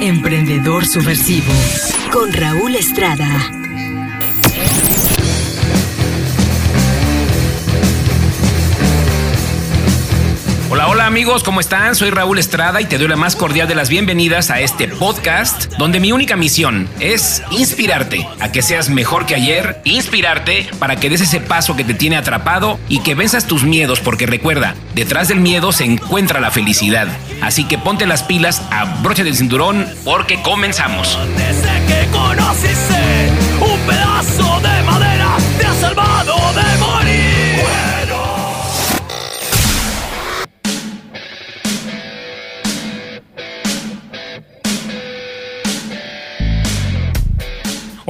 Emprendedor Subversivo con Raúl Estrada. Hola, amigos, ¿cómo están? Soy Raúl Estrada y te doy la más cordial de las bienvenidas a este podcast donde mi única misión es inspirarte a que seas mejor que ayer, inspirarte para que des ese paso que te tiene atrapado y que venzas tus miedos porque recuerda, detrás del miedo se encuentra la felicidad. Así que ponte las pilas, abrocha del cinturón porque comenzamos. Desde que conociste un pedazo de madera, te salvado de morir.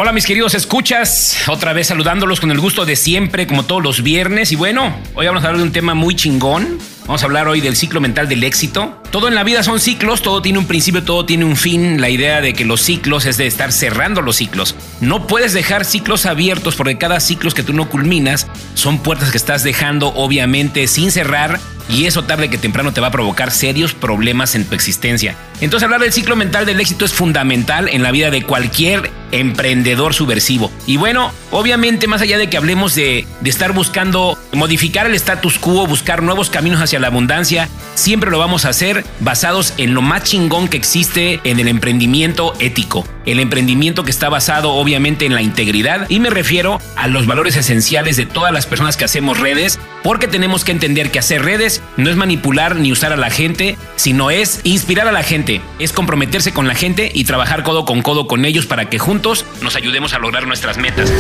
Hola mis queridos escuchas, otra vez saludándolos con el gusto de siempre, como todos los viernes. Y bueno, hoy vamos a hablar de un tema muy chingón. Vamos a hablar hoy del ciclo mental del éxito. Todo en la vida son ciclos, todo tiene un principio, todo tiene un fin. La idea de que los ciclos es de estar cerrando los ciclos. No puedes dejar ciclos abiertos porque cada ciclo que tú no culminas son puertas que estás dejando obviamente sin cerrar y eso tarde que temprano te va a provocar serios problemas en tu existencia. Entonces hablar del ciclo mental del éxito es fundamental en la vida de cualquier emprendedor subversivo. Y bueno, obviamente más allá de que hablemos de, estar buscando modificar el status quo, buscar nuevos caminos hacia la abundancia, siempre lo vamos a hacer basados en lo más chingón que existe en el emprendimiento ético. El emprendimiento que está basado obviamente en la integridad y me refiero a los valores esenciales de todas las personas que hacemos redes, porque tenemos que entender que hacer redes no es manipular ni usar a la gente, sino es inspirar a la gente, es comprometerse con la gente y trabajar codo con codo con ellos para que juntos nos ayudemos a lograr nuestras metas.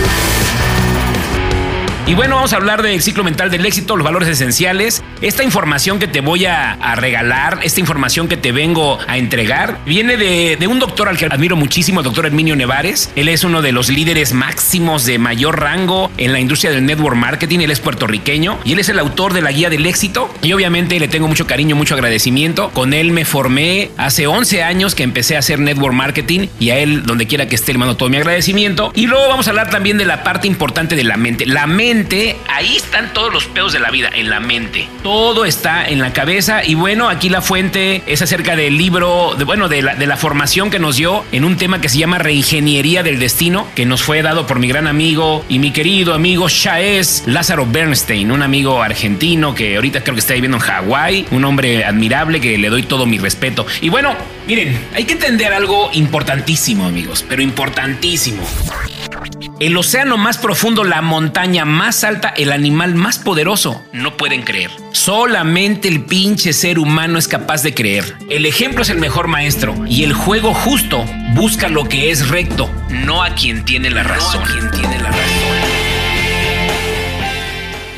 Y bueno, vamos a hablar del ciclo mental del éxito, los valores esenciales. Esta información que te voy a, a regalar, esta información que te vengo a entregar, viene de, de, un doctor al que admiro muchísimo, el doctor Herminio Nevares. Él es uno de los líderes máximos de mayor rango en la industria del network marketing. Él es puertorriqueño y él es el autor de la guía del éxito. Y obviamente le tengo mucho cariño, mucho agradecimiento. Con él me formé hace 11 años que empecé a hacer network marketing y a él, donde quiera que esté, le mando todo mi agradecimiento. Y luego vamos a hablar también de la parte importante de la mente. La mente ahí están todos los pedos de la vida, en la mente. Todo está en la cabeza y bueno, aquí la fuente es acerca del libro, de, bueno, de la, de la formación que nos dio en un tema que se llama Reingeniería del Destino, que nos fue dado por mi gran amigo y mi querido amigo Shaes Lázaro Bernstein, un amigo argentino que ahorita creo que está viviendo en Hawái, un hombre admirable que le doy todo mi respeto. Y bueno, miren, hay que entender algo importantísimo, amigos, pero importantísimo. El océano más profundo, la montaña más alta, el animal más poderoso. No pueden creer. Solamente el pinche ser humano es capaz de creer. El ejemplo es el mejor maestro y el juego justo busca lo que es recto, no a quien tiene la razón. No a quien tiene la razón.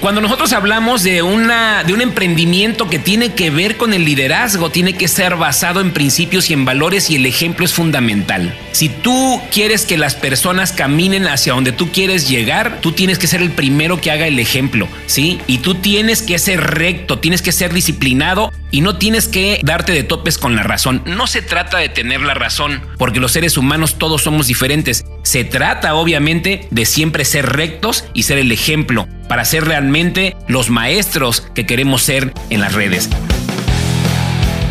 Cuando nosotros hablamos de, una, de un emprendimiento que tiene que ver con el liderazgo, tiene que ser basado en principios y en valores y el ejemplo es fundamental. Si tú quieres que las personas caminen hacia donde tú quieres llegar, tú tienes que ser el primero que haga el ejemplo, ¿sí? Y tú tienes que ser recto, tienes que ser disciplinado y no tienes que darte de topes con la razón. No se trata de tener la razón, porque los seres humanos todos somos diferentes. Se trata obviamente de siempre ser rectos y ser el ejemplo para ser realmente los maestros que queremos ser en las redes.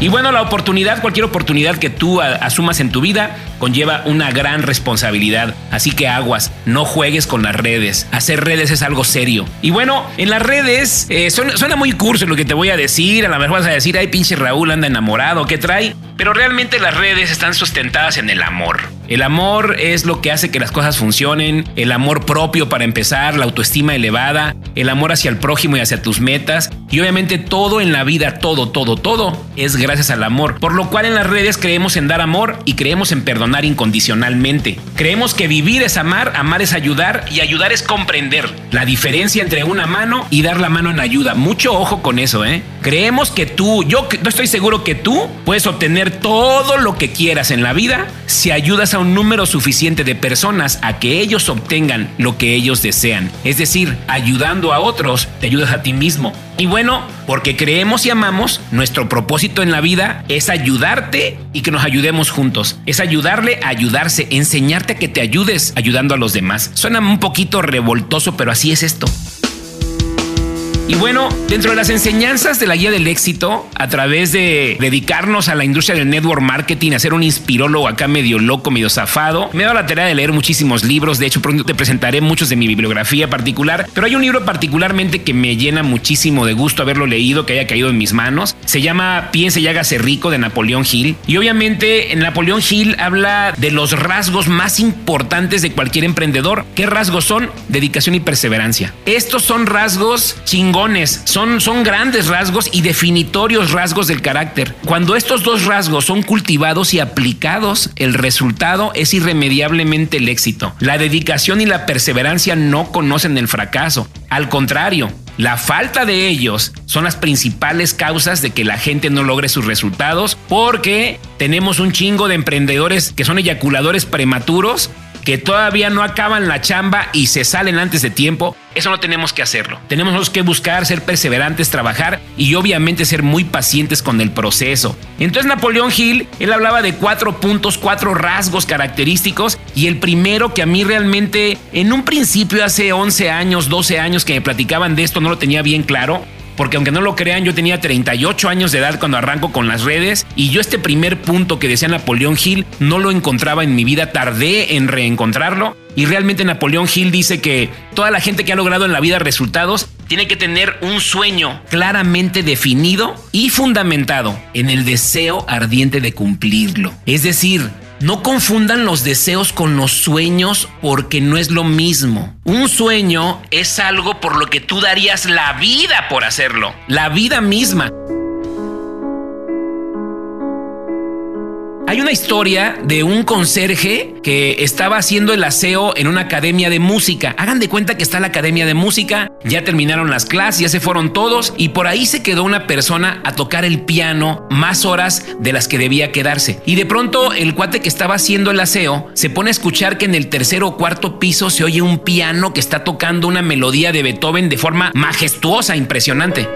Y bueno, la oportunidad, cualquier oportunidad que tú asumas en tu vida, conlleva una gran responsabilidad. Así que aguas, no juegues con las redes. Hacer redes es algo serio. Y bueno, en las redes eh, suena, suena, muy curso lo que te voy a decir. A lo mejor vas a decir, ay, pinche Raúl anda enamorado, ¿qué trae? Pero realmente las redes están sustentadas en el amor. El amor es lo que hace que las cosas funcionen, el amor propio para empezar, la autoestima elevada, el amor hacia el prójimo y hacia tus metas. Y obviamente todo en la vida, todo, todo, todo es gracias al amor. Por lo cual en las redes creemos en dar amor y creemos en perdonar incondicionalmente. Creemos que vivir es amar, amar es ayudar y ayudar es comprender la diferencia entre una mano y dar la mano en ayuda. Mucho ojo con eso, ¿eh? Creemos que tú, yo estoy seguro que tú puedes obtener todo lo que quieras en la vida si ayudas a un número suficiente de personas a que ellos obtengan lo que ellos desean. Es decir, ayudando a otros, te ayudas a ti mismo. Y bueno, porque creemos y amamos, nuestro propósito en la vida es ayudarte y que nos ayudemos juntos. Es ayudarle a ayudarse, enseñarte a que te ayudes ayudando a los demás. Suena un poquito revoltoso, pero así es esto. Y bueno, dentro de las enseñanzas de la guía del éxito, a través de dedicarnos a la industria del network marketing, a ser un inspirólogo acá medio loco, medio zafado, me he dado la tarea de leer muchísimos libros. De hecho, pronto te presentaré muchos de mi bibliografía particular, pero hay un libro particularmente que me llena muchísimo de gusto haberlo leído, que haya caído en mis manos. Se llama Piense y hágase rico de Napoleón Hill. Y obviamente en Napoleón Hill habla de los rasgos más importantes de cualquier emprendedor. ¿Qué rasgos son? Dedicación y perseverancia. Estos son rasgos chingones son, son grandes rasgos y definitorios rasgos del carácter. Cuando estos dos rasgos son cultivados y aplicados, el resultado es irremediablemente el éxito. La dedicación y la perseverancia no conocen el fracaso. Al contrario, la falta de ellos son las principales causas de que la gente no logre sus resultados porque tenemos un chingo de emprendedores que son eyaculadores prematuros que todavía no acaban la chamba y se salen antes de tiempo, eso no tenemos que hacerlo. Tenemos que buscar ser perseverantes, trabajar y obviamente ser muy pacientes con el proceso. Entonces Napoleón Hill, él hablaba de cuatro puntos, cuatro rasgos característicos y el primero que a mí realmente en un principio hace 11 años, 12 años que me platicaban de esto no lo tenía bien claro, porque aunque no lo crean, yo tenía 38 años de edad cuando arranco con las redes y yo este primer punto que decía Napoleón Hill no lo encontraba en mi vida, tardé en reencontrarlo y realmente Napoleón Hill dice que toda la gente que ha logrado en la vida resultados tiene que tener un sueño claramente definido y fundamentado en el deseo ardiente de cumplirlo. Es decir, no confundan los deseos con los sueños porque no es lo mismo. Un sueño es algo por lo que tú darías la vida por hacerlo, la vida misma. Hay una historia de un conserje que estaba haciendo el aseo en una academia de música. Hagan de cuenta que está la academia de música, ya terminaron las clases, ya se fueron todos y por ahí se quedó una persona a tocar el piano más horas de las que debía quedarse. Y de pronto el cuate que estaba haciendo el aseo se pone a escuchar que en el tercer o cuarto piso se oye un piano que está tocando una melodía de Beethoven de forma majestuosa, impresionante.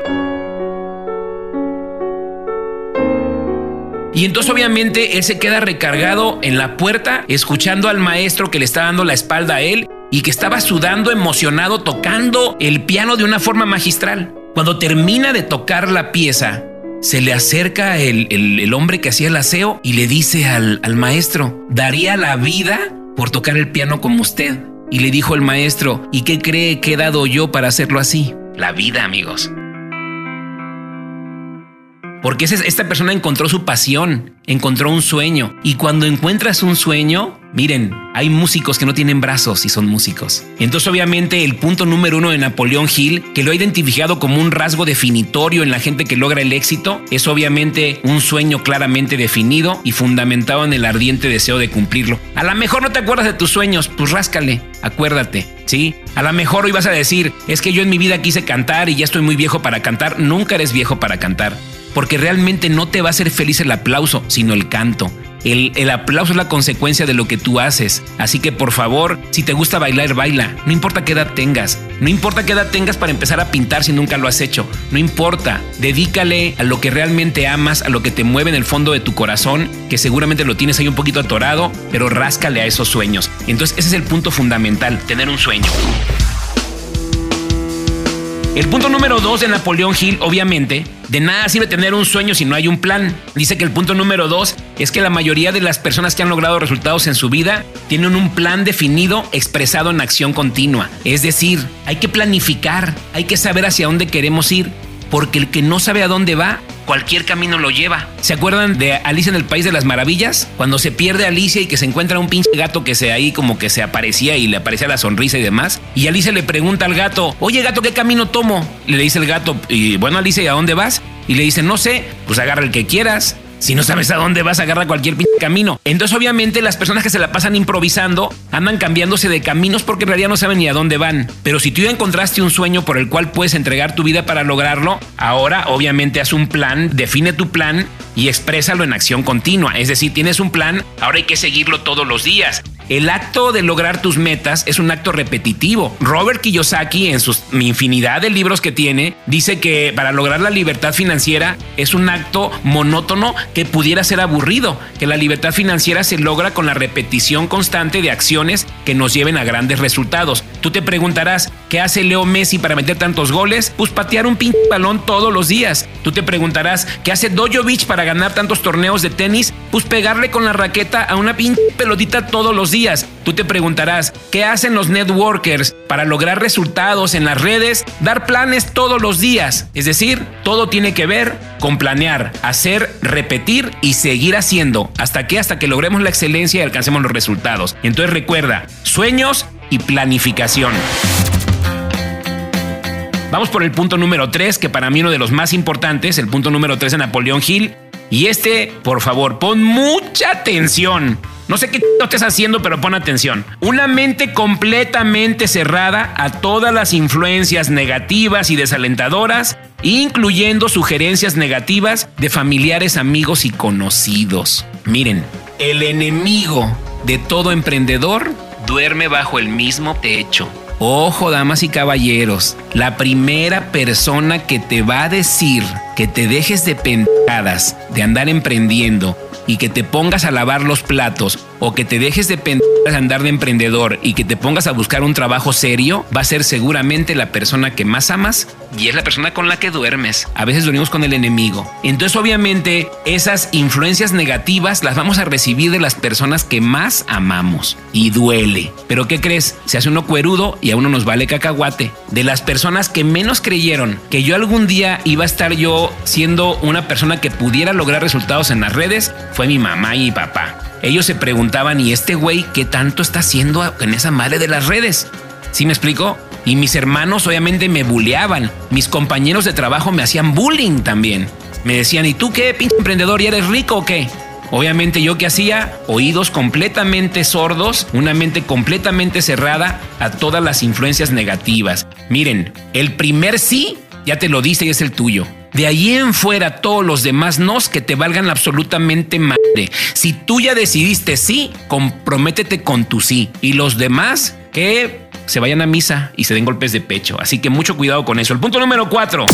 Y entonces obviamente él se queda recargado en la puerta, escuchando al maestro que le está dando la espalda a él y que estaba sudando, emocionado, tocando el piano de una forma magistral. Cuando termina de tocar la pieza, se le acerca el, hombre que hacía el aseo y le dice al, al maestro, daría la vida por tocar el piano como usted. Y le dijo el maestro, ¿y qué cree que he dado yo para hacerlo así? La vida, amigos. Porque esta persona encontró su pasión, encontró un sueño. Y cuando encuentras un sueño, miren, hay músicos que no tienen brazos y son músicos. Entonces obviamente el punto número uno de Napoleón Hill, que lo ha identificado como un rasgo definitorio en la gente que logra el éxito, es obviamente un sueño claramente definido y fundamentado en el ardiente deseo de cumplirlo. A lo mejor no te acuerdas de tus sueños, pues ráscale, acuérdate, ¿sí? A lo mejor hoy vas a decir, es que yo en mi vida quise cantar y ya estoy muy viejo para cantar. Nunca eres viejo para cantar porque realmente no te va a hacer feliz el aplauso, sino el canto. El, el, aplauso es la consecuencia de lo que tú haces. Así que por favor, si te gusta bailar, baila. No importa qué edad tengas. No importa qué edad tengas para empezar a pintar si nunca lo has hecho. No importa. Dedícale a lo que realmente amas, a lo que te mueve en el fondo de tu corazón, que seguramente lo tienes ahí un poquito atorado, pero ráscale a esos sueños. Entonces ese es el punto fundamental, tener un sueño. El punto número dos de Napoleón Hill, obviamente, de nada sirve tener un sueño si no hay un plan. Dice que el punto número dos es que la mayoría de las personas que han logrado resultados en su vida tienen un plan definido expresado en acción continua. Es decir, hay que planificar, hay que saber hacia dónde queremos ir, porque el que no sabe a dónde va cualquier camino lo lleva. ¿Se acuerdan de Alicia en el País de las Maravillas? Cuando se pierde Alicia y que se encuentra un pinche gato que se ahí como que se aparecía y le aparecía la sonrisa y demás. Y Alicia le pregunta al gato, oye gato, ¿qué camino tomo? Le dice el gato, y bueno Alicia, ¿y a dónde vas? Y le dice, no sé, pues agarra el que quieras. Si no sabes a dónde vas, agarra cualquier camino. Entonces, obviamente, las personas que se la pasan improvisando andan cambiándose de caminos porque en realidad no saben ni a dónde van. Pero si tú ya encontraste un sueño por el cual puedes entregar tu vida para lograrlo, ahora obviamente haz un plan, define tu plan y exprésalo en acción continua. Es decir, tienes un plan, ahora hay que seguirlo todos los días. El acto de lograr tus metas es un acto repetitivo. Robert Kiyosaki, en sus infinidad de libros que tiene, dice que para lograr la libertad financiera es un acto monótono que pudiera ser aburrido, que la libertad financiera se logra con la repetición constante de acciones que nos lleven a grandes resultados. Tú te preguntarás, ¿qué hace Leo Messi para meter tantos goles? Pues patear un pinche balón todos los días. Tú te preguntarás, ¿qué hace Dojovic para ganar tantos torneos de tenis? Pues pegarle con la raqueta a una pinche pelotita todos los días. Tú te preguntarás, ¿qué hacen los networkers para lograr resultados en las redes? Dar planes todos los días. Es decir, todo tiene que ver con planear, hacer, repetir y seguir haciendo. ¿Hasta que Hasta que logremos la excelencia y alcancemos los resultados. Entonces recuerda, sueños y planificación. Vamos por el punto número 3, que para mí uno de los más importantes, el punto número 3 de Napoleón Hill. Y este, por favor, pon mucha atención. No sé qué no estés haciendo, pero pon atención. Una mente completamente cerrada a todas las influencias negativas y desalentadoras, incluyendo sugerencias negativas de familiares, amigos y conocidos. Miren, el enemigo de todo emprendedor duerme bajo el mismo techo. Ojo, damas y caballeros, la primera persona que te va a decir que te dejes de pendadas de andar emprendiendo y que te pongas a lavar los platos o que te dejes de andar de emprendedor y que te pongas a buscar un trabajo serio, va a ser seguramente la persona que más amas y es la persona con la que duermes. A veces dormimos con el enemigo. Entonces obviamente esas influencias negativas las vamos a recibir de las personas que más amamos y duele. Pero ¿qué crees? Se hace uno cuerudo y a uno nos vale cacahuate. De las personas que menos creyeron que yo algún día iba a estar yo siendo una persona que pudiera lograr resultados en las redes, fue mi mamá y mi papá ellos se preguntaban, ¿y este güey qué tanto está haciendo en esa madre de las redes? ¿Sí me explico? Y mis hermanos obviamente me bulleaban. Mis compañeros de trabajo me hacían bullying también. Me decían, ¿y tú qué, pinche emprendedor? ¿Y eres rico o qué? Obviamente yo que hacía oídos completamente sordos, una mente completamente cerrada a todas las influencias negativas. Miren, el primer sí ya te lo dice y es el tuyo. De ahí en fuera todos los demás nos que te valgan absolutamente madre. Si tú ya decidiste sí, comprométete con tu sí. Y los demás que se vayan a misa y se den golpes de pecho. Así que mucho cuidado con eso. El punto número cuatro.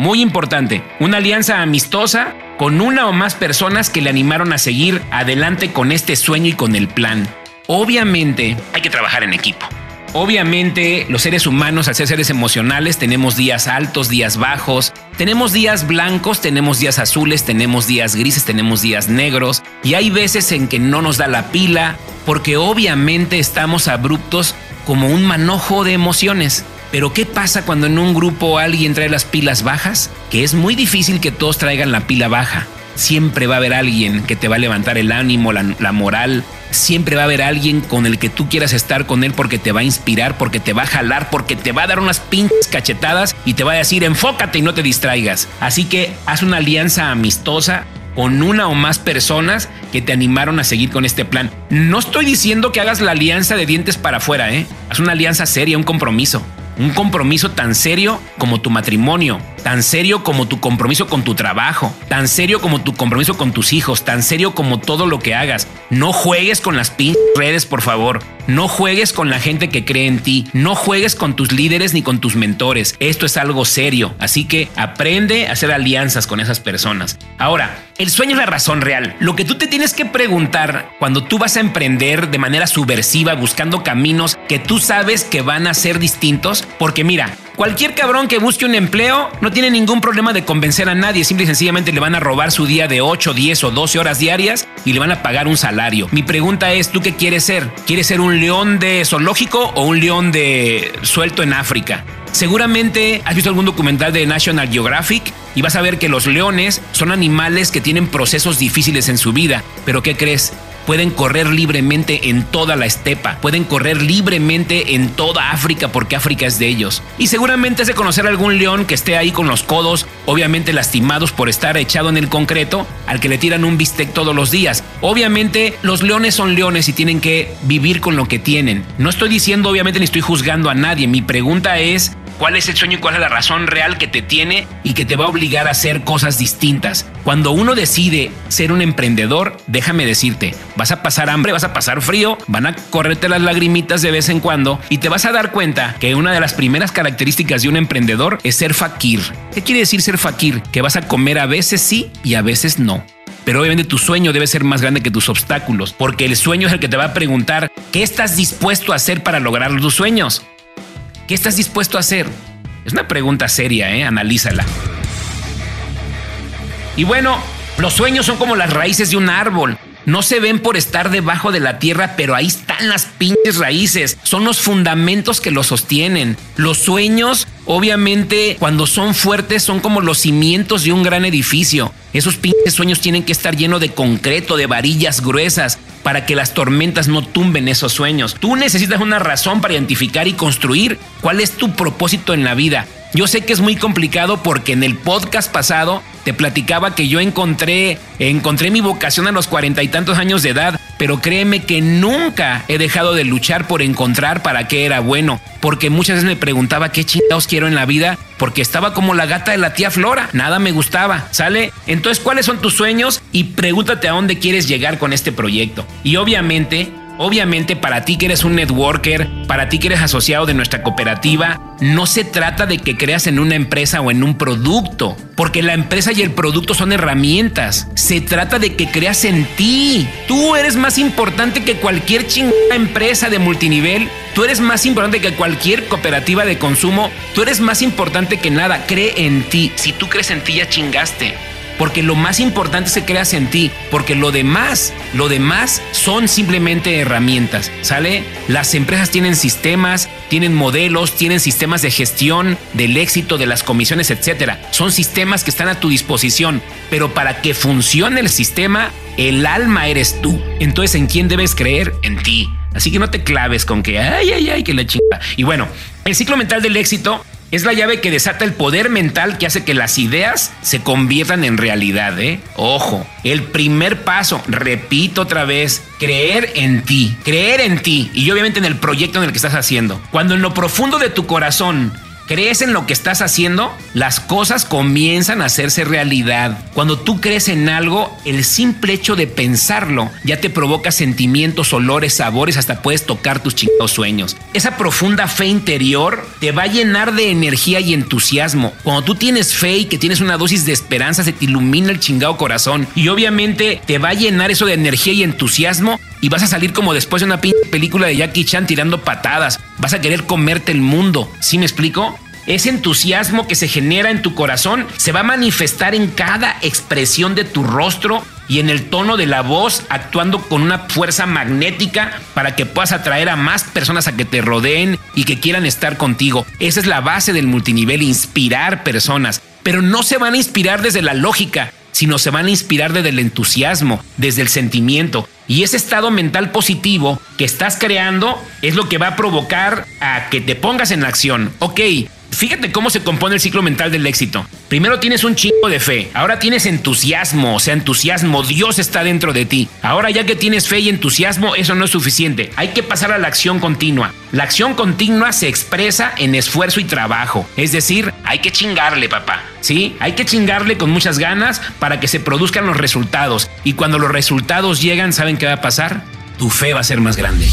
Muy importante, una alianza amistosa con una o más personas que le animaron a seguir adelante con este sueño y con el plan. Obviamente hay que trabajar en equipo. Obviamente los seres humanos, al ser seres emocionales, tenemos días altos, días bajos, tenemos días blancos, tenemos días azules, tenemos días grises, tenemos días negros y hay veces en que no nos da la pila porque obviamente estamos abruptos como un manojo de emociones. Pero ¿qué pasa cuando en un grupo alguien trae las pilas bajas? Que es muy difícil que todos traigan la pila baja. Siempre va a haber alguien que te va a levantar el ánimo, la, moral, siempre va a haber alguien con el que tú quieras estar con él porque te va a inspirar, porque te va a jalar, porque te va a dar unas pinches cachetadas y te va a decir enfócate y no te distraigas. Así que haz una alianza amistosa con una o más personas que te animaron a seguir con este plan. No estoy diciendo que hagas la alianza de dientes para afuera, ¿eh? Haz una alianza seria, un compromiso. Un compromiso tan serio como tu matrimonio, tan serio como tu compromiso con tu trabajo, tan serio como tu compromiso con tus hijos, tan serio como todo lo que hagas. No juegues con las pinches redes, por favor. No juegues con la gente que cree en ti. No juegues con tus líderes ni con tus mentores. Esto es algo serio. Así que aprende a hacer alianzas con esas personas. Ahora, el sueño es la razón real. Lo que tú te tienes que preguntar cuando tú vas a emprender de manera subversiva buscando caminos que tú sabes que van a ser distintos, porque mira, Cualquier cabrón que busque un empleo no tiene ningún problema de convencer a nadie. Simple y sencillamente le van a robar su día de 8, 10 o 12 horas diarias y le van a pagar un salario. Mi pregunta es, ¿tú qué quieres ser? ¿Quieres ser un león de zoológico o un león de suelto en África? Seguramente has visto algún documental de National Geographic y vas a ver que los leones son animales que tienen procesos difíciles en su vida. Pero ¿qué crees? Pueden correr libremente en toda la estepa, pueden correr libremente en toda África porque África es de ellos. Y seguramente has de conocer algún león que esté ahí con los codos, obviamente lastimados por estar echado en el concreto, al que le tiran un bistec todos los días. Obviamente los leones son leones y tienen que vivir con lo que tienen. No estoy diciendo obviamente ni estoy juzgando a nadie, mi pregunta es cuál es el sueño y cuál es la razón real que te tiene y que te va a obligar a hacer cosas distintas. Cuando uno decide ser un emprendedor, déjame decirte, vas a pasar hambre, vas a pasar frío, van a correrte las lagrimitas de vez en cuando y te vas a dar cuenta que una de las primeras características de un emprendedor es ser fakir. ¿Qué quiere decir ser fakir? Que vas a comer a veces sí y a veces no. pero obviamente tu sueño debe ser más grande que tus obstáculos, porque el sueño es el que te va a preguntar qué estás dispuesto a hacer para lograr tus sueños. ¿Qué estás dispuesto a hacer? Es una pregunta seria, ¿eh? Analízala. Y bueno, los sueños son como las raíces de un árbol. No se ven por estar debajo de la tierra, pero ahí están las pinches raíces. Son los fundamentos que los sostienen. Los sueños, obviamente, cuando son fuertes, son como los cimientos de un gran edificio. Esos pinches sueños tienen que estar llenos de concreto, de varillas gruesas, para que las tormentas no tumben esos sueños. Tú necesitas una razón para identificar y construir cuál es tu propósito en la vida. Yo sé que es muy complicado porque en el podcast pasado te platicaba que yo encontré, encontré mi vocación a los cuarenta y tantos años de edad, pero créeme que nunca he dejado de luchar por encontrar para qué era bueno, porque muchas veces me preguntaba qué chingados quiero en la vida, porque estaba como la gata de la tía Flora, nada me gustaba, ¿sale? Entonces, ¿cuáles son tus sueños? Y pregúntate a dónde quieres llegar con este proyecto. Y obviamente, Obviamente para ti que eres un networker, para ti que eres asociado de nuestra cooperativa, no se trata de que creas en una empresa o en un producto, porque la empresa y el producto son herramientas. Se trata de que creas en ti. Tú eres más importante que cualquier chingada empresa de multinivel. Tú eres más importante que cualquier cooperativa de consumo. Tú eres más importante que nada. Cree en ti. Si tú crees en ti ya chingaste porque lo más importante que creas en ti, porque lo demás, lo demás son simplemente herramientas, ¿sale? Las empresas tienen sistemas, tienen modelos, tienen sistemas de gestión del éxito de las comisiones, etcétera. Son sistemas que están a tu disposición, pero para que funcione el sistema, el alma eres tú. Entonces, ¿en quién debes creer? En ti. Así que no te claves con que, ay, ay, ay, que la chinga. Y bueno, el ciclo mental del éxito es la llave que desata el poder mental que hace que las ideas se conviertan en realidad, ¿eh? Ojo, el primer paso, repito otra vez, creer en ti, creer en ti y obviamente en el proyecto en el que estás haciendo. Cuando en lo profundo de tu corazón crees en lo que estás haciendo, las cosas comienzan a hacerse realidad. Cuando tú crees en algo, el simple hecho de pensarlo ya te provoca sentimientos, olores, sabores, hasta puedes tocar tus chingados sueños. Esa profunda fe interior te va a llenar de energía y entusiasmo. Cuando tú tienes fe y que tienes una dosis de esperanza, se te ilumina el chingado corazón y obviamente te va a llenar eso de energía y entusiasmo y vas a salir como después de una película de Jackie Chan tirando patadas. Vas a querer comerte el mundo. ¿Sí me explico? Ese entusiasmo que se genera en tu corazón se va a manifestar en cada expresión de tu rostro y en el tono de la voz, actuando con una fuerza magnética para que puedas atraer a más personas a que te rodeen y que quieran estar contigo. Esa es la base del multinivel, inspirar personas. Pero no se van a inspirar desde la lógica, sino se van a inspirar desde el entusiasmo, desde el sentimiento. Y ese estado mental positivo que estás creando es lo que va a provocar a que te pongas en acción. Ok, Fíjate cómo se compone el ciclo mental del éxito. Primero tienes un chingo de fe, ahora tienes entusiasmo, o sea, entusiasmo, Dios está dentro de ti. Ahora ya que tienes fe y entusiasmo, eso no es suficiente, hay que pasar a la acción continua. La acción continua se expresa en esfuerzo y trabajo, es decir, hay que chingarle, papá. ¿Sí? Hay que chingarle con muchas ganas para que se produzcan los resultados. Y cuando los resultados llegan, ¿saben qué va a pasar? Tu fe va a ser más grande.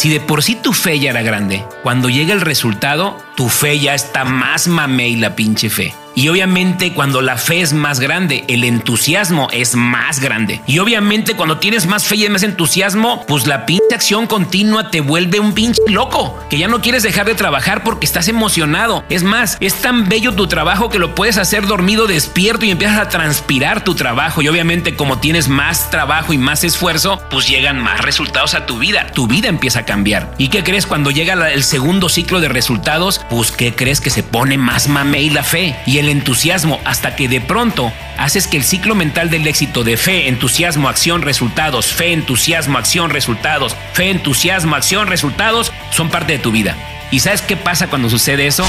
Si de por sí tu fe ya era grande, cuando llega el resultado, tu fe ya está más mamey la pinche fe. Y obviamente cuando la fe es más grande, el entusiasmo es más grande. Y obviamente cuando tienes más fe y más entusiasmo, pues la pinche acción continua te vuelve un pinche loco, que ya no quieres dejar de trabajar porque estás emocionado. Es más, es tan bello tu trabajo que lo puedes hacer dormido despierto y empiezas a transpirar tu trabajo. Y obviamente como tienes más trabajo y más esfuerzo, pues llegan más resultados a tu vida. Tu vida empieza a cambiar. ¿Y qué crees cuando llega el segundo ciclo de resultados? Pues ¿qué crees que se pone más mamey la fe? El entusiasmo hasta que de pronto haces que el ciclo mental del éxito de fe, entusiasmo, acción, resultados, fe, entusiasmo, acción, resultados, fe, entusiasmo, acción, resultados, son parte de tu vida. ¿Y sabes qué pasa cuando sucede eso?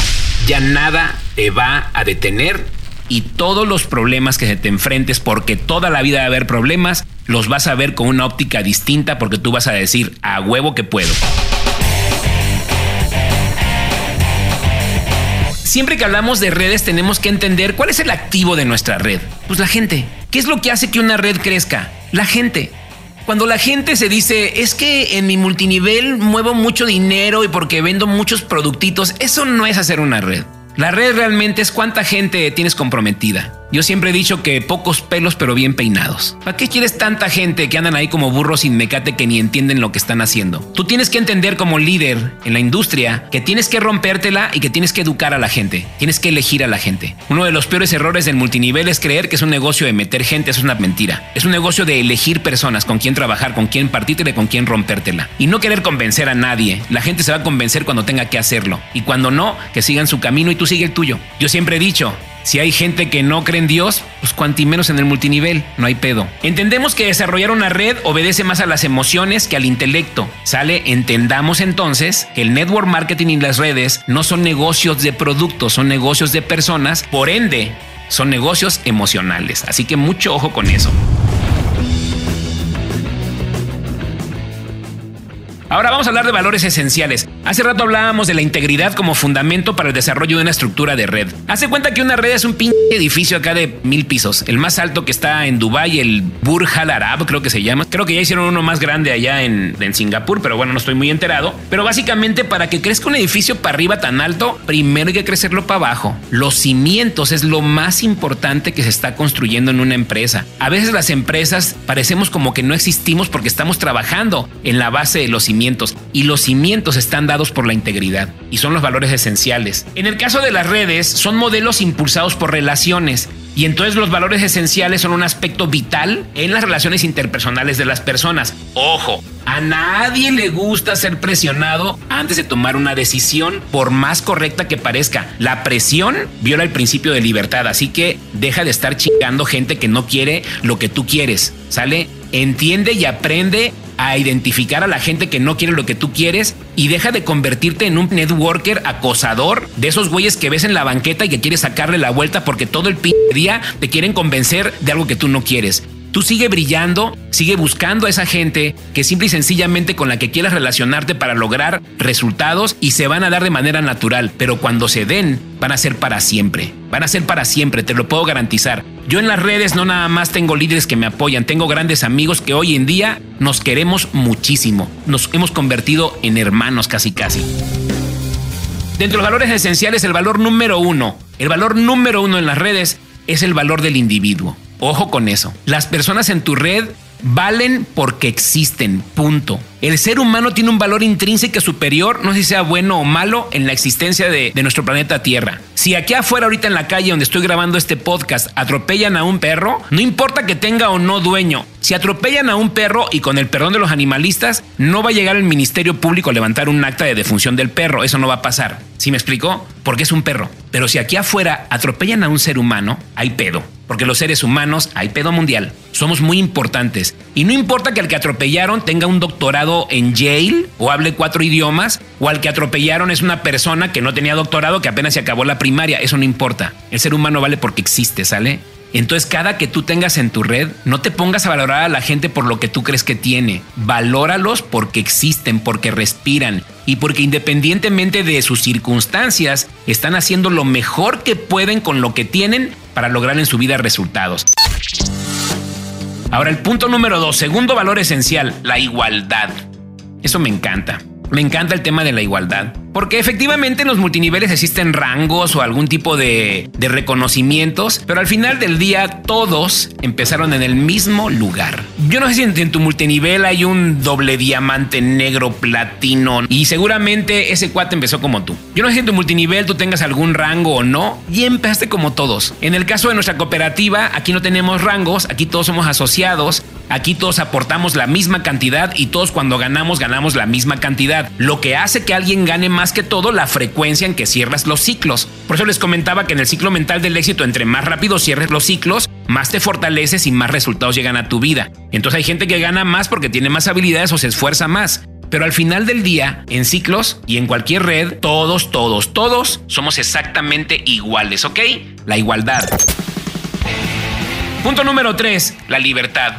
Ya nada te va a detener y todos los problemas que se te enfrentes, porque toda la vida va a haber problemas, los vas a ver con una óptica distinta porque tú vas a decir, a huevo que puedo. Siempre que hablamos de redes tenemos que entender cuál es el activo de nuestra red. Pues la gente. ¿Qué es lo que hace que una red crezca? La gente. Cuando la gente se dice, es que en mi multinivel muevo mucho dinero y porque vendo muchos productitos, eso no es hacer una red. La red realmente es cuánta gente tienes comprometida. Yo siempre he dicho que pocos pelos pero bien peinados. ¿Para qué quieres tanta gente que andan ahí como burros sin mecate que ni entienden lo que están haciendo? Tú tienes que entender como líder en la industria que tienes que rompértela y que tienes que educar a la gente. Tienes que elegir a la gente. Uno de los peores errores del multinivel es creer que es un negocio de meter gente. Es una mentira. Es un negocio de elegir personas con quién trabajar, con quién partírtela con quién rompértela. Y no querer convencer a nadie. La gente se va a convencer cuando tenga que hacerlo. Y cuando no, que sigan su camino y tú sigue el tuyo. Yo siempre he dicho, si hay gente que no cree en Dios, pues cuanti menos en el multinivel, no hay pedo. Entendemos que desarrollar una red obedece más a las emociones que al intelecto. Sale, entendamos entonces que el network marketing y las redes no son negocios de productos, son negocios de personas, por ende, son negocios emocionales. Así que mucho ojo con eso. Ahora vamos a hablar de valores esenciales. Hace rato hablábamos de la integridad como fundamento para el desarrollo de una estructura de red. Hace cuenta que una red es un pinche edificio acá de mil pisos. El más alto que está en Dubai, el Burj Al Arab, creo que se llama. Creo que ya hicieron uno más grande allá en, en Singapur, pero bueno, no estoy muy enterado. Pero básicamente para que crezca un edificio para arriba tan alto, primero hay que crecerlo para abajo. Los cimientos es lo más importante que se está construyendo en una empresa. A veces las empresas parecemos como que no existimos porque estamos trabajando en la base de los cimientos y los cimientos están dados por la integridad y son los valores esenciales. En el caso de las redes, son modelos impulsados por relaciones y entonces los valores esenciales son un aspecto vital en las relaciones interpersonales de las personas. Ojo, a nadie le gusta ser presionado antes de tomar una decisión, por más correcta que parezca. La presión viola el principio de libertad, así que deja de estar chingando gente que no quiere lo que tú quieres, ¿sale? Entiende y aprende a identificar a la gente que no quiere lo que tú quieres y deja de convertirte en un networker acosador de esos güeyes que ves en la banqueta y que quieres sacarle la vuelta porque todo el día te quieren convencer de algo que tú no quieres. Tú sigue brillando, sigue buscando a esa gente que simple y sencillamente con la que quieras relacionarte para lograr resultados y se van a dar de manera natural, pero cuando se den van a ser para siempre, van a ser para siempre, te lo puedo garantizar. Yo en las redes no nada más tengo líderes que me apoyan, tengo grandes amigos que hoy en día nos queremos muchísimo, nos hemos convertido en hermanos casi casi. Dentro de los valores esenciales, el valor número uno, el valor número uno en las redes es el valor del individuo. Ojo con eso. Las personas en tu red valen porque existen, punto. El ser humano tiene un valor intrínseco superior, no sé si sea bueno o malo, en la existencia de, de, nuestro planeta Tierra. Si aquí afuera, ahorita en la calle donde estoy grabando este podcast, atropellan a un perro, no importa que tenga o no dueño, si atropellan a un perro y con el perdón de los animalistas, no va a llegar el Ministerio Público a levantar un acta de defunción del perro, eso no va a pasar. ¿Sí me explicó? Porque es un perro. Pero si aquí afuera atropellan a un ser humano, hay pedo porque los seres humanos, hay pedo mundial, somos muy importantes. Y no importa que al que atropellaron tenga un doctorado en Yale o hable cuatro idiomas, o al que atropellaron es una persona que no tenía doctorado, que apenas se acabó la primaria, eso no importa. El ser humano vale porque existe, ¿sale? Entonces, cada que tú tengas en tu red, no te pongas a valorar a la gente por lo que tú crees que tiene. Valóralos porque existen, porque respiran y porque independientemente de sus circunstancias, están haciendo lo mejor que pueden con lo que tienen para lograr en su vida resultados. Ahora, el punto número dos, segundo valor esencial, la igualdad. Eso me encanta. Me encanta el tema de la igualdad. Porque efectivamente en los multiniveles existen rangos o algún tipo de, reconocimientos, pero al final del día todos empezaron en el mismo lugar. Yo no sé si en, en, tu multinivel hay un doble diamante negro platino y seguramente ese cuate empezó como tú. Yo no sé si en tu multinivel tú tengas algún rango o no y empezaste como todos. En el caso de nuestra cooperativa, aquí no tenemos rangos, aquí todos somos asociados, aquí todos aportamos la misma cantidad y todos cuando ganamos ganamos la misma cantidad. Lo que hace que alguien gane más que todo la frecuencia en que cierras los ciclos. Por eso les comentaba que en el ciclo mental del éxito, entre más rápido cierres los ciclos, más te fortaleces y más resultados llegan a tu vida. Entonces hay gente que gana más porque tiene más habilidades o se esfuerza más. Pero al final del día, en ciclos y en cualquier red, todos, todos, todos somos exactamente iguales, ¿ok? La igualdad. Punto número 3, la libertad.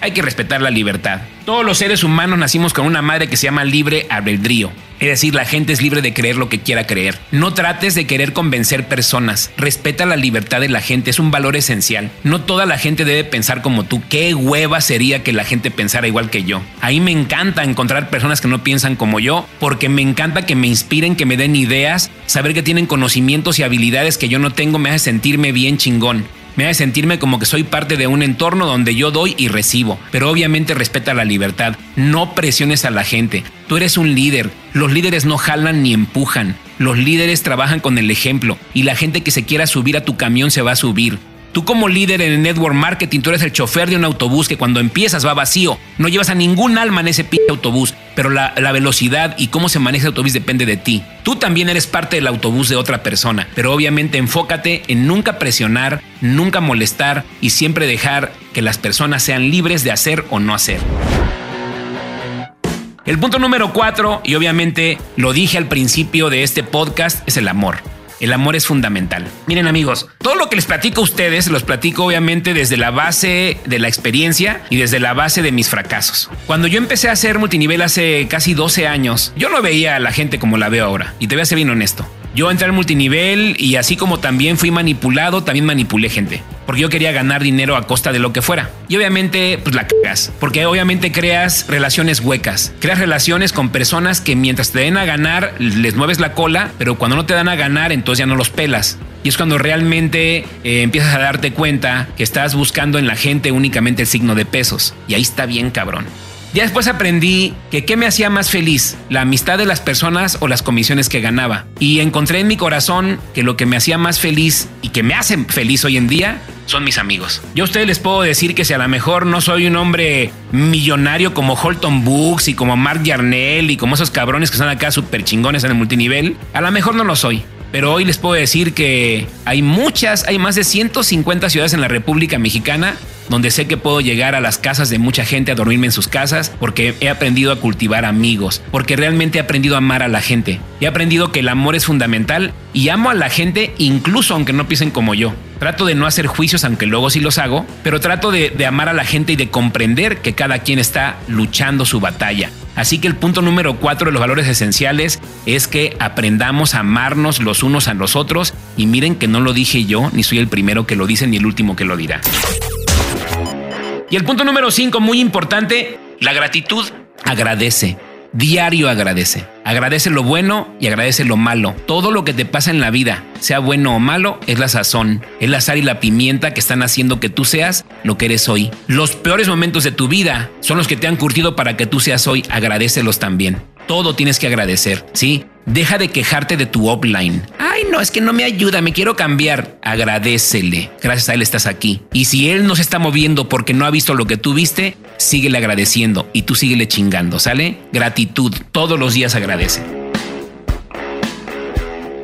Hay que respetar la libertad. Todos los seres humanos nacimos con una madre que se llama libre albedrío. Es decir, la gente es libre de creer lo que quiera creer. No trates de querer convencer personas. Respeta la libertad de la gente, es un valor esencial. No toda la gente debe pensar como tú. Qué hueva sería que la gente pensara igual que yo. Ahí me encanta encontrar personas que no piensan como yo, porque me encanta que me inspiren, que me den ideas, saber que tienen conocimientos y habilidades que yo no tengo me hace sentirme bien chingón me hace sentirme como que soy parte de un entorno donde yo doy y recibo, pero obviamente respeta la libertad, no presiones a la gente, tú eres un líder, los líderes no jalan ni empujan, los líderes trabajan con el ejemplo y la gente que se quiera subir a tu camión se va a subir. Tú como líder en el network marketing, tú eres el chofer de un autobús que cuando empiezas va vacío. No llevas a ningún alma en ese pinche autobús, pero la, velocidad y cómo se maneja el autobús depende de ti. Tú también eres parte del autobús de otra persona, pero obviamente enfócate en nunca presionar, nunca molestar y siempre dejar que las personas sean libres de hacer o no hacer. El punto número cuatro, y obviamente lo dije al principio de este podcast, es el amor. El amor es fundamental. Miren amigos, todo lo que les platico a ustedes, los platico obviamente desde la base de la experiencia y desde la base de mis fracasos. Cuando yo empecé a hacer multinivel hace casi 12 años, yo no veía a la gente como la veo ahora. Y te voy a ser bien honesto. Yo entré al multinivel y así como también fui manipulado, también manipulé gente. Porque yo quería ganar dinero a costa de lo que fuera. Y obviamente, pues la cagas. Porque obviamente creas relaciones huecas. Creas relaciones con personas que mientras te den a ganar, les mueves la cola, pero cuando no te dan a ganar, entonces ya no los pelas. Y es cuando realmente eh, empiezas a darte cuenta que estás buscando en la gente únicamente el signo de pesos. Y ahí está bien cabrón. Ya después aprendí que qué me hacía más feliz, la amistad de las personas o las comisiones que ganaba. Y encontré en mi corazón que lo que me hacía más feliz y que me hace feliz hoy en día son mis amigos. Yo a ustedes les puedo decir que si a lo mejor no soy un hombre millonario como Holton Books y como Mark Yarnell y como esos cabrones que están acá súper chingones en el multinivel, a lo mejor no lo soy. Pero hoy les puedo decir que hay muchas, hay más de 150 ciudades en la República Mexicana donde sé que puedo llegar a las casas de mucha gente a dormirme en sus casas porque he aprendido a cultivar amigos, porque realmente he aprendido a amar a la gente. He aprendido que el amor es fundamental y amo a la gente incluso aunque no piensen como yo. Trato de no hacer juicios, aunque luego sí los hago, pero trato de, de amar a la gente y de comprender que cada quien está luchando su batalla. Así que el punto número cuatro de los valores esenciales es que aprendamos a amarnos los unos a los otros y miren que no lo dije yo, ni soy el primero que lo dice ni el último que lo dirá. Y el punto número cinco, muy importante, la gratitud agradece. Diario agradece. Agradece lo bueno y agradece lo malo. Todo lo que te pasa en la vida, sea bueno o malo, es la sazón, es la sal y la pimienta que están haciendo que tú seas lo que eres hoy. Los peores momentos de tu vida son los que te han curtido para que tú seas hoy. Agradecelos también. Todo tienes que agradecer, ¿sí? Deja de quejarte de tu offline. Ay, no, es que no me ayuda, me quiero cambiar. Agradecele. Gracias a él estás aquí. Y si él no se está moviendo porque no ha visto lo que tú viste, síguele agradeciendo y tú síguele chingando, ¿sale? Gratitud. Todos los días agradece.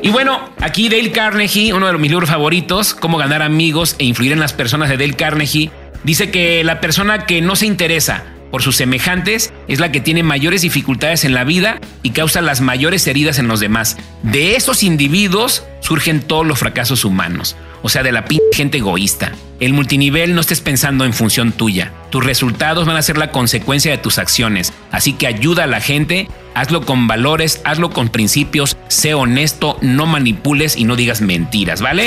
Y bueno, aquí Dale Carnegie, uno de mis libros favoritos, Cómo ganar amigos e influir en las personas de Dale Carnegie, dice que la persona que no se interesa por sus semejantes es la que tiene mayores dificultades en la vida y causa las mayores heridas en los demás. De esos individuos surgen todos los fracasos humanos, o sea, de la gente egoísta. El multinivel no estés pensando en función tuya. Tus resultados van a ser la consecuencia de tus acciones, así que ayuda a la gente, hazlo con valores, hazlo con principios, sé honesto, no manipules y no digas mentiras, ¿vale?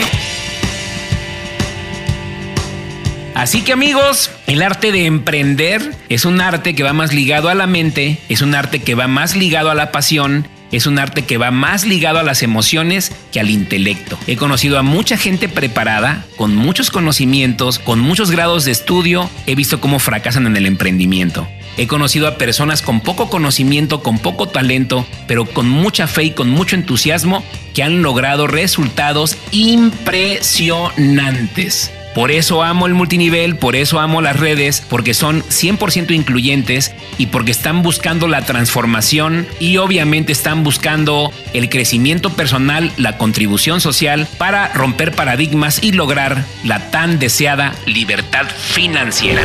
Así que amigos, el arte de emprender es un arte que va más ligado a la mente, es un arte que va más ligado a la pasión, es un arte que va más ligado a las emociones que al intelecto. He conocido a mucha gente preparada, con muchos conocimientos, con muchos grados de estudio, he visto cómo fracasan en el emprendimiento. He conocido a personas con poco conocimiento, con poco talento, pero con mucha fe y con mucho entusiasmo que han logrado resultados impresionantes. Por eso amo el multinivel, por eso amo las redes, porque son 100% incluyentes y porque están buscando la transformación y obviamente están buscando el crecimiento personal, la contribución social para romper paradigmas y lograr la tan deseada libertad financiera.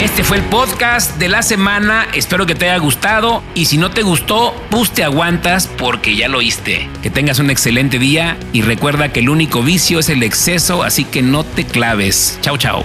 Este fue el podcast de la semana. Espero que te haya gustado. Y si no te gustó, pues te aguantas porque ya lo oíste. Que tengas un excelente día y recuerda que el único vicio es el exceso, así que no te claves. Chao, chao.